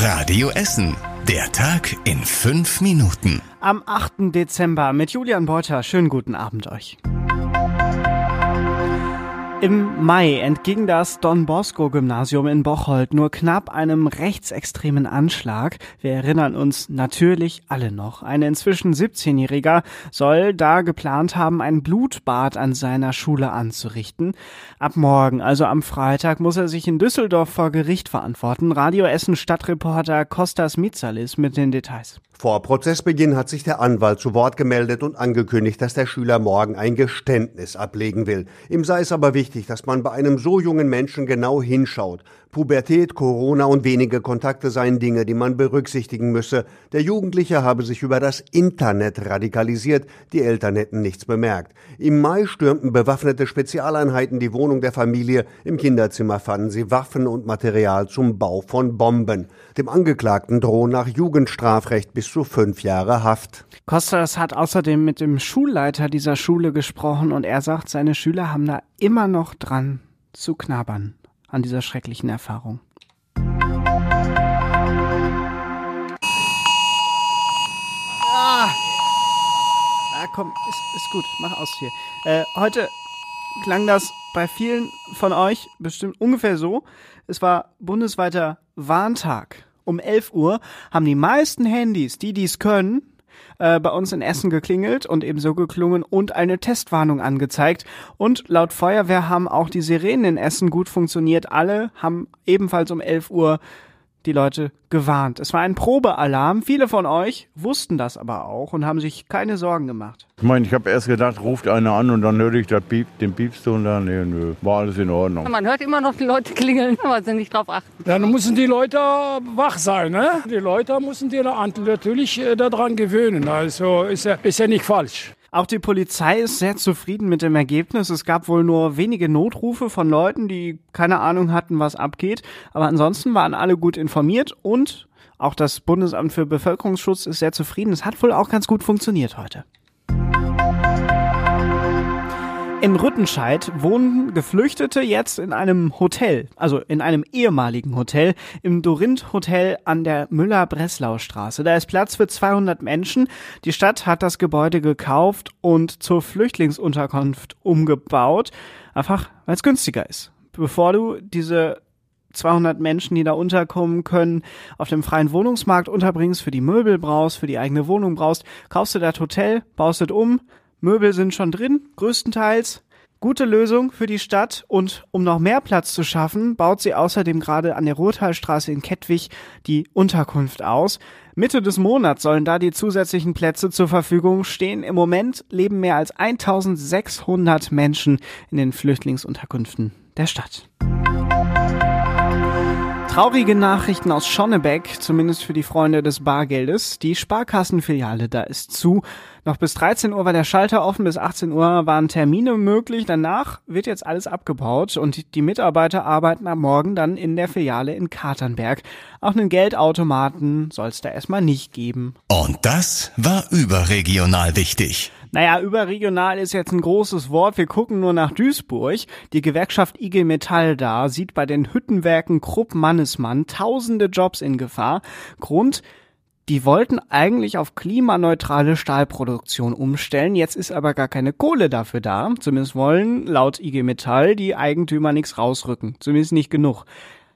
Radio Essen. Der Tag in fünf Minuten. Am 8. Dezember mit Julian Beuter. Schönen guten Abend euch. Im Mai entging das Don Bosco Gymnasium in Bocholt nur knapp einem rechtsextremen Anschlag. Wir erinnern uns natürlich alle noch. Ein inzwischen 17-Jähriger soll da geplant haben, ein Blutbad an seiner Schule anzurichten. Ab morgen, also am Freitag, muss er sich in Düsseldorf vor Gericht verantworten. Radio Essen Stadtreporter Kostas Mitsalis mit den Details. Vor Prozessbeginn hat sich der Anwalt zu Wort gemeldet und angekündigt, dass der Schüler morgen ein Geständnis ablegen will. Ihm sei es aber wichtig, dass man bei einem so jungen Menschen genau hinschaut. Pubertät, Corona und wenige Kontakte seien Dinge, die man berücksichtigen müsse. Der Jugendliche habe sich über das Internet radikalisiert, die Eltern hätten nichts bemerkt. Im Mai stürmten bewaffnete Spezialeinheiten die Wohnung der Familie. Im Kinderzimmer fanden sie Waffen und Material zum Bau von Bomben. Dem Angeklagten drohen nach Jugendstrafrecht bis zu fünf Jahre Haft. Kostas hat außerdem mit dem Schulleiter dieser Schule gesprochen und er sagt, seine Schüler haben da immer noch dran zu knabbern an dieser schrecklichen Erfahrung. Ah. Ja, komm, ist, ist gut, mach aus hier. Äh, heute klang das bei vielen von euch bestimmt ungefähr so. Es war bundesweiter Warntag. Um 11 Uhr haben die meisten Handys, die dies können, äh, bei uns in Essen geklingelt und ebenso geklungen und eine Testwarnung angezeigt. Und laut Feuerwehr haben auch die Sirenen in Essen gut funktioniert. Alle haben ebenfalls um 11 Uhr die Leute gewarnt. Es war ein Probealarm. Viele von euch wussten das aber auch und haben sich keine Sorgen gemacht. Ich meine, ich habe erst gedacht, ruft einer an und dann hörte ich das Piep, den Piepston da. Nee, nö, war alles in Ordnung. Man hört immer noch die Leute klingeln, aber sie nicht drauf achten. Dann müssen die Leute wach sein. Ne? Die Leute müssen die natürlich äh, daran gewöhnen. Also ist ja, ist ja nicht falsch. Auch die Polizei ist sehr zufrieden mit dem Ergebnis. Es gab wohl nur wenige Notrufe von Leuten, die keine Ahnung hatten, was abgeht. Aber ansonsten waren alle gut informiert und auch das Bundesamt für Bevölkerungsschutz ist sehr zufrieden. Es hat wohl auch ganz gut funktioniert heute. In Rüttenscheid wohnen Geflüchtete jetzt in einem Hotel, also in einem ehemaligen Hotel, im Dorinth Hotel an der Müller-Breslau-Straße. Da ist Platz für 200 Menschen. Die Stadt hat das Gebäude gekauft und zur Flüchtlingsunterkunft umgebaut, einfach weil es günstiger ist. Bevor du diese 200 Menschen, die da unterkommen können, auf dem freien Wohnungsmarkt unterbringst, für die Möbel brauchst, für die eigene Wohnung brauchst, kaufst du das Hotel, baust es um, Möbel sind schon drin, größtenteils. Gute Lösung für die Stadt und um noch mehr Platz zu schaffen, baut sie außerdem gerade an der Ruhrtalstraße in Kettwig die Unterkunft aus. Mitte des Monats sollen da die zusätzlichen Plätze zur Verfügung stehen. Im Moment leben mehr als 1600 Menschen in den Flüchtlingsunterkünften der Stadt. Traurige Nachrichten aus Schonnebeck, zumindest für die Freunde des Bargeldes. Die Sparkassenfiliale da ist zu. Noch bis 13 Uhr war der Schalter offen, bis 18 Uhr waren Termine möglich. Danach wird jetzt alles abgebaut und die Mitarbeiter arbeiten am Morgen dann in der Filiale in Katernberg. Auch einen Geldautomaten soll es da erstmal nicht geben. Und das war überregional wichtig. Naja, überregional ist jetzt ein großes Wort. Wir gucken nur nach Duisburg. Die Gewerkschaft IG Metall da sieht bei den Hüttenwerken Krupp Mannesmann tausende Jobs in Gefahr. Grund, die wollten eigentlich auf klimaneutrale Stahlproduktion umstellen. Jetzt ist aber gar keine Kohle dafür da. Zumindest wollen laut IG Metall die Eigentümer nichts rausrücken. Zumindest nicht genug.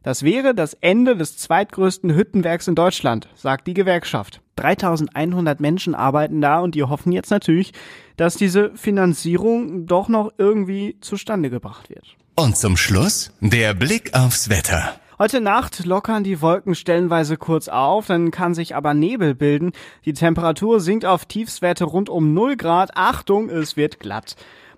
Das wäre das Ende des zweitgrößten Hüttenwerks in Deutschland, sagt die Gewerkschaft. 3100 Menschen arbeiten da und die hoffen jetzt natürlich, dass diese Finanzierung doch noch irgendwie zustande gebracht wird. Und zum Schluss der Blick aufs Wetter. Heute Nacht lockern die Wolken stellenweise kurz auf, dann kann sich aber Nebel bilden. Die Temperatur sinkt auf Tiefswerte rund um 0 Grad. Achtung, es wird glatt.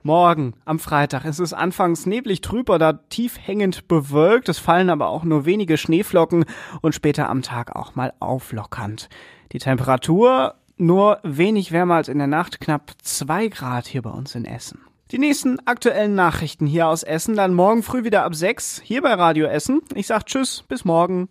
Morgen, am Freitag, ist es anfangs neblig trüb oder tief hängend bewölkt. Es fallen aber auch nur wenige Schneeflocken und später am Tag auch mal auflockernd. Die Temperatur nur wenig wärmer als in der Nacht, knapp zwei Grad hier bei uns in Essen. Die nächsten aktuellen Nachrichten hier aus Essen dann morgen früh wieder ab sechs hier bei Radio Essen. Ich sag Tschüss, bis morgen.